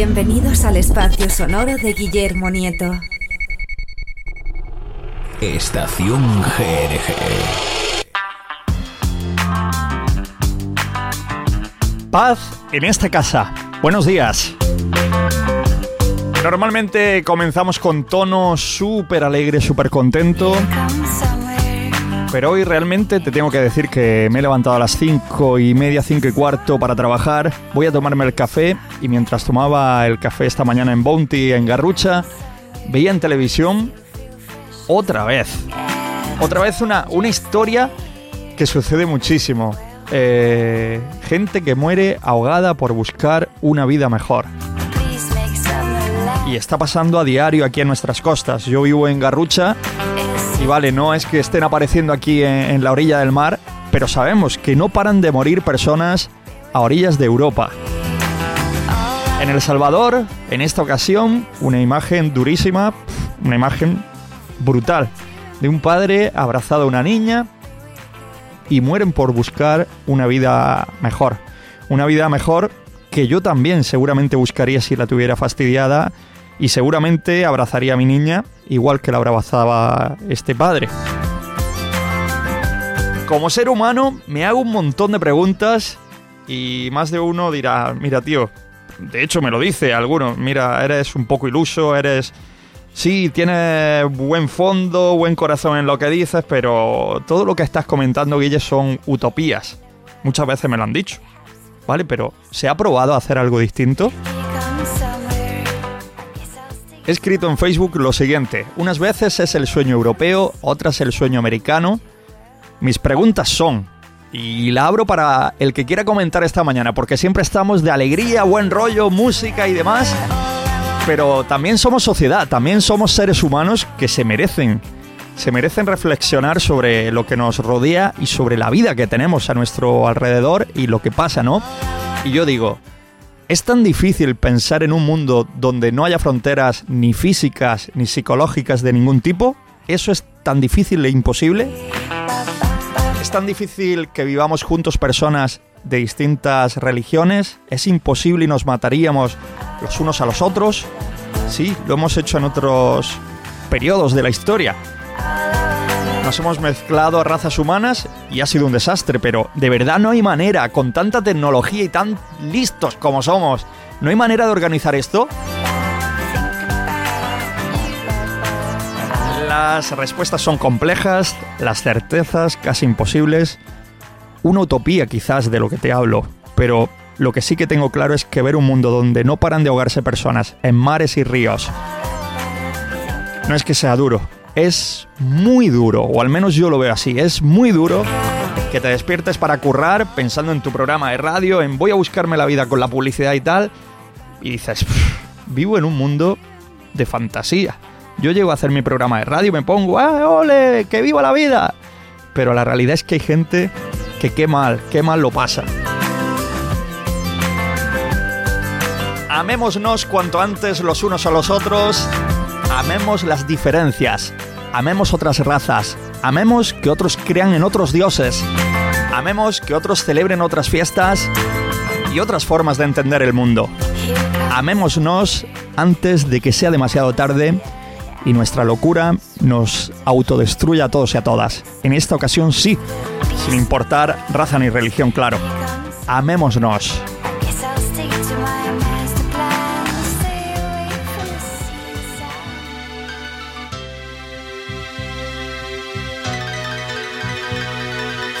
Bienvenidos al espacio sonoro de Guillermo Nieto. Estación GRG. Paz en esta casa. Buenos días. Normalmente comenzamos con tono súper alegre, súper contento. Pero hoy realmente te tengo que decir que me he levantado a las 5 y media, 5 y cuarto para trabajar. Voy a tomarme el café y mientras tomaba el café esta mañana en Bounty, en Garrucha, veía en televisión otra vez. Otra vez una, una historia que sucede muchísimo. Eh, gente que muere ahogada por buscar una vida mejor. Y está pasando a diario aquí en nuestras costas. Yo vivo en Garrucha y vale, no es que estén apareciendo aquí en, la orilla del mar, pero sabemos que no paran de morir personas a orillas de Europa. En El Salvador, en esta ocasión, una imagen durísima, una imagen brutal, de un padre abrazado a una niña y mueren por buscar una vida mejor. Una vida mejor que yo también seguramente buscaría si la tuviera fastidiada y seguramente abrazaría a mi niña igual que la abrazaba este padre. Como ser humano me hago un montón de preguntas y más de uno dirá, mira tío, de hecho me lo dice alguno, mira, eres un poco iluso, eres... Sí, tienes buen fondo, buen corazón en lo que dices, pero todo lo que estás comentando, Guille, son utopías. Muchas veces me lo han dicho. ¿Vale? Pero ¿se ha probado hacer algo distinto? He escrito en Facebook lo siguiente. Unas veces es el sueño europeo, otras el sueño americano. Mis preguntas son, y la abro para el que quiera comentar esta mañana, porque siempre estamos de alegría, buen rollo, música y demás pero también somos sociedad, también somos seres humanos que se merecen, se merecen reflexionar sobre lo que nos rodea y sobre la vida que tenemos a nuestro alrededor y lo que pasa, ¿no? Y yo digo, ¿es tan difícil pensar en un mundo donde no haya fronteras ni físicas ni psicológicas de ningún tipo? ¿Eso es tan difícil e imposible? ¿Es tan difícil que vivamos juntos personas de distintas religiones? ¿Es imposible y nos mataríamos los unos a los otros? Sí, lo hemos hecho en otros periodos de la historia. Nos hemos mezclado a razas humanas y ha sido un desastre, pero de verdad no hay manera, con tanta tecnología y tan listos como somos, ¿no hay manera de organizar esto? Las respuestas son complejas, las certezas casi imposibles, una utopía quizás de lo que te hablo, pero lo que sí que tengo claro es que ver un mundo donde no paran de ahogarse personas en mares y ríos no es que sea duro, es muy duro, o al menos yo lo veo así, es muy duro que te despiertes para currar pensando en tu programa de radio, en voy a buscarme la vida con la publicidad y tal, y dices, vivo en un mundo de fantasía. Yo llego a hacer mi programa de radio me pongo, ¡ah, ole! ¡Que viva la vida! Pero la realidad es que hay gente que qué mal, qué mal lo pasa. Amémonos cuanto antes los unos a los otros. Amemos las diferencias. Amemos otras razas. Amemos que otros crean en otros dioses. Amemos que otros celebren otras fiestas y otras formas de entender el mundo. Amémonos antes de que sea demasiado tarde y nuestra locura nos autodestruya a todos y a todas. En esta ocasión sí, sin importar raza ni religión, claro. Amémonos.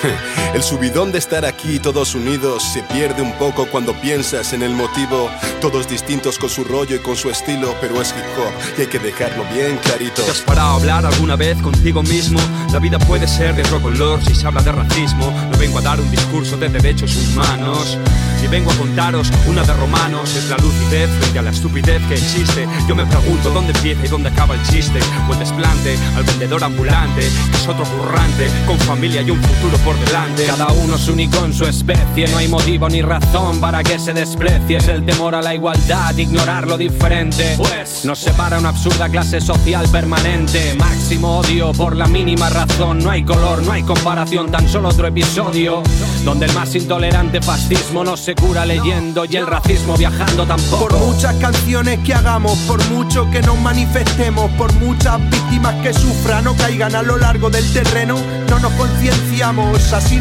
哼 El subidón de estar aquí todos unidos se pierde un poco cuando piensas en el motivo. Todos distintos con su rollo y con su estilo, pero es hip hop y hay que dejarlo bien clarito. ¿Te has parado a hablar alguna vez contigo mismo? La vida puede ser de otro color si se habla de racismo. No vengo a dar un discurso de derechos humanos. y vengo a contaros una de romanos. Es la lucidez frente a la estupidez que existe. Yo me pregunto dónde empieza y dónde acaba el chiste. O el desplante al vendedor ambulante, que es otro currante, con familia y un futuro por delante. Cada uno es único en su especie, no hay motivo ni razón para que se desprecie. Es el temor a la igualdad, ignorar lo diferente. Pues nos separa una absurda clase social permanente. Máximo odio por la mínima razón. No hay color, no hay comparación, tan solo otro episodio. Donde el más intolerante fascismo no se cura leyendo y el racismo viajando tampoco. Por muchas canciones que hagamos, por mucho que nos manifestemos, por muchas víctimas que sufran o caigan a lo largo del terreno, no nos concienciamos, así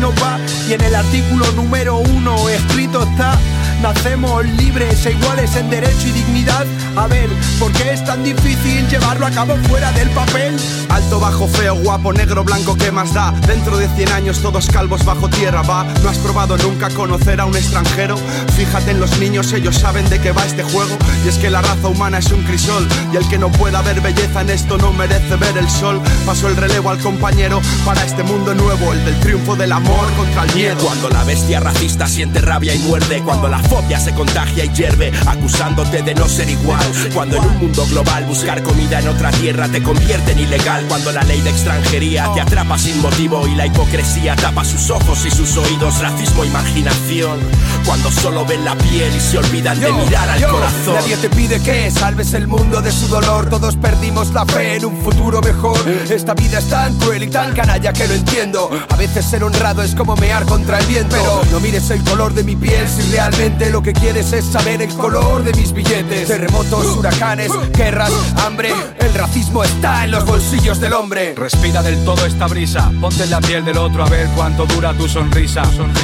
Y en el artículo número uno escrito está. Nacemos libres e iguales en derecho y dignidad. A ver, ¿por qué es tan difícil llevarlo a cabo fuera del papel? Alto, bajo, feo, guapo, negro, blanco, ¿qué más da? Dentro de 100 años todos calvos bajo tierra, va. ¿No has probado nunca conocer a un extranjero? Fíjate en los niños, ellos saben de qué va este juego. Y es que la raza humana es un crisol. Y el que no pueda ver belleza en esto no merece ver el sol. Paso el relevo al compañero para este mundo nuevo, el del triunfo del amor contra el miedo. Cuando la bestia racista siente rabia y muerde, cuando la fobia se contagia y hierve, acusándote de no ser igual. Cuando en un mundo global buscar comida en otra tierra te convierte en ilegal. Cuando la ley de extranjería te atrapa sin motivo y la hipocresía tapa sus ojos y sus oídos, racismo, imaginación. Cuando solo ven la piel y se olvidan de mirar al corazón. Nadie te pide que salves el mundo de su dolor. Todos perdimos la fe en un futuro mejor. Esta vida es tan cruel y tan canalla que lo entiendo. A veces ser honrado es como mear contra el viento. Pero no mires el color de mi piel si realmente lo que quieres es saber el color de mis billetes. Terremotos, huracanes, guerras, hambre. El racismo está en los bolsillos del hombre. Respira del todo esta brisa, ponte en la piel del otro a ver cuánto dura tu sonrisa.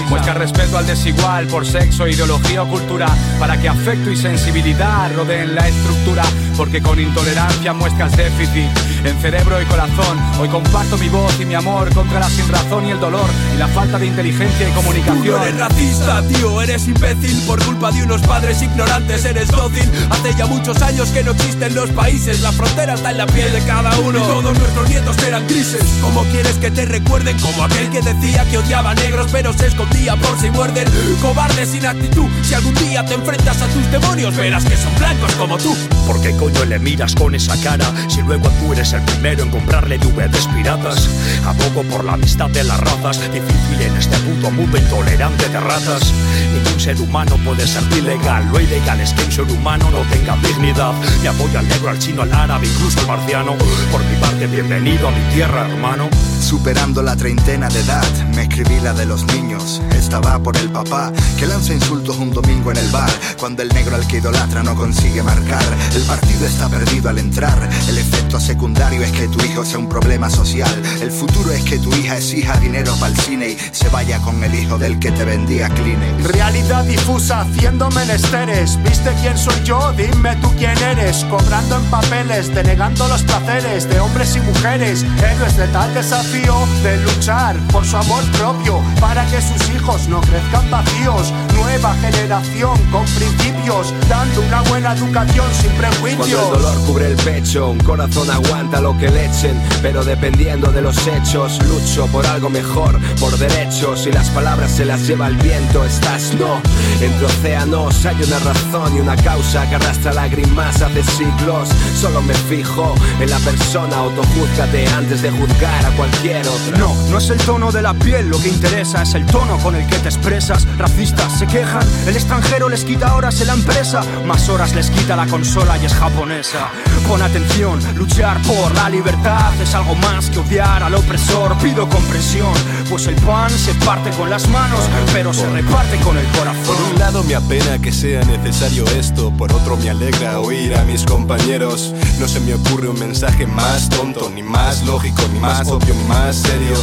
Muestra respeto al desigual por sexo, ideología o cultura, para que afecto y sensibilidad rodeen la estructura, porque con intolerancia muestras déficit en cerebro y corazón. Hoy comparto mi voz y mi amor contra la sinrazón y el dolor y la falta de inteligencia y comunicación. Tú no eres racista, tío, eres imbécil por culpa de unos padres ignorantes, eres dócil. Hace ya muchos años que no existen los países, la frontera está en la piel de cada uno. Y todos nuestros nietos eran grises. ¿Cómo quieres que te recuerden? Como aquel que decía que odiaba a negros, pero se escondía por si muerden. Cobarde sin actitud, si algún día te enfrentas a tus demonios, verás que son blancos como tú. ¿Por qué coño le miras con esa cara si luego tú eres el primero en comprarle DVDs piratas? Abogo por la amistad de las razas, difícil en este puto mundo intolerante de ratas. Ningún ser humano puede ser ilegal, lo ilegal es que un ser humano no tenga dignidad. Me apoyo al negro, al chino, al árabe, incluso al marciano. Por mi parte, bienvenido a mi tierra, hermano. Superando la treintena de edad, me escribí la de los niños. Esta va por el papá que lanza insultos un domingo en el bar. Cuando el negro al que idolatra no consigue marcar, el partido está perdido al entrar. El efecto secundario es que tu hijo sea un problema social. El futuro es que tu hija exija dinero para el cine se vaya con el hijo del que te vendía Kleenex. Realidad difusa haciendo menesteres. ¿Viste quién soy yo? Dime tú quién eres. Cobrando en papeles, denegando los placeres de hombres y mujeres. Héroes de tal desafío de luchar por su amor propio para que sus hijos no crezcan vacíos. Nueva generación con principios, dando una buena educación sin prejuicios. Cuando el dolor cubre el pecho, un corazón aguanta lo que le echen, pero dependiendo de los hechos, lucho por algo mejor, por derechos y las palabras se las lleva el viento. Estás no, entre océanos hay una razón y una causa que arrastra lágrimas hace siglos. Solo me fijo en la persona, autojúzgate antes de juzgar a cualquier otra. No, no es el tono de la piel lo que interesa, es el tono con el que te expresas. Racistas se quejan, el extranjero les quita horas en la empresa, más horas les quita la consola y es japonesa. Pon atención, luchar por la libertad es algo más que odiar al opresor. Pido comprensión, pues el se parte con las manos, pero se reparte con el corazón. Por un lado me apena que sea necesario esto, por otro me alegra oír a mis compañeros. No se me ocurre un mensaje más tonto, ni más lógico, ni más obvio, ni más serio.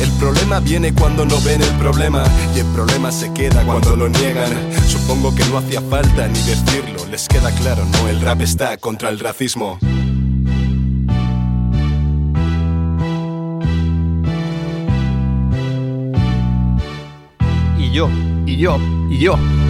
El problema viene cuando no ven el problema y el problema se queda cuando lo niegan. Supongo que no hacía falta ni decirlo, les queda claro, no, el rap está contra el racismo. Yo, y yo, y yo.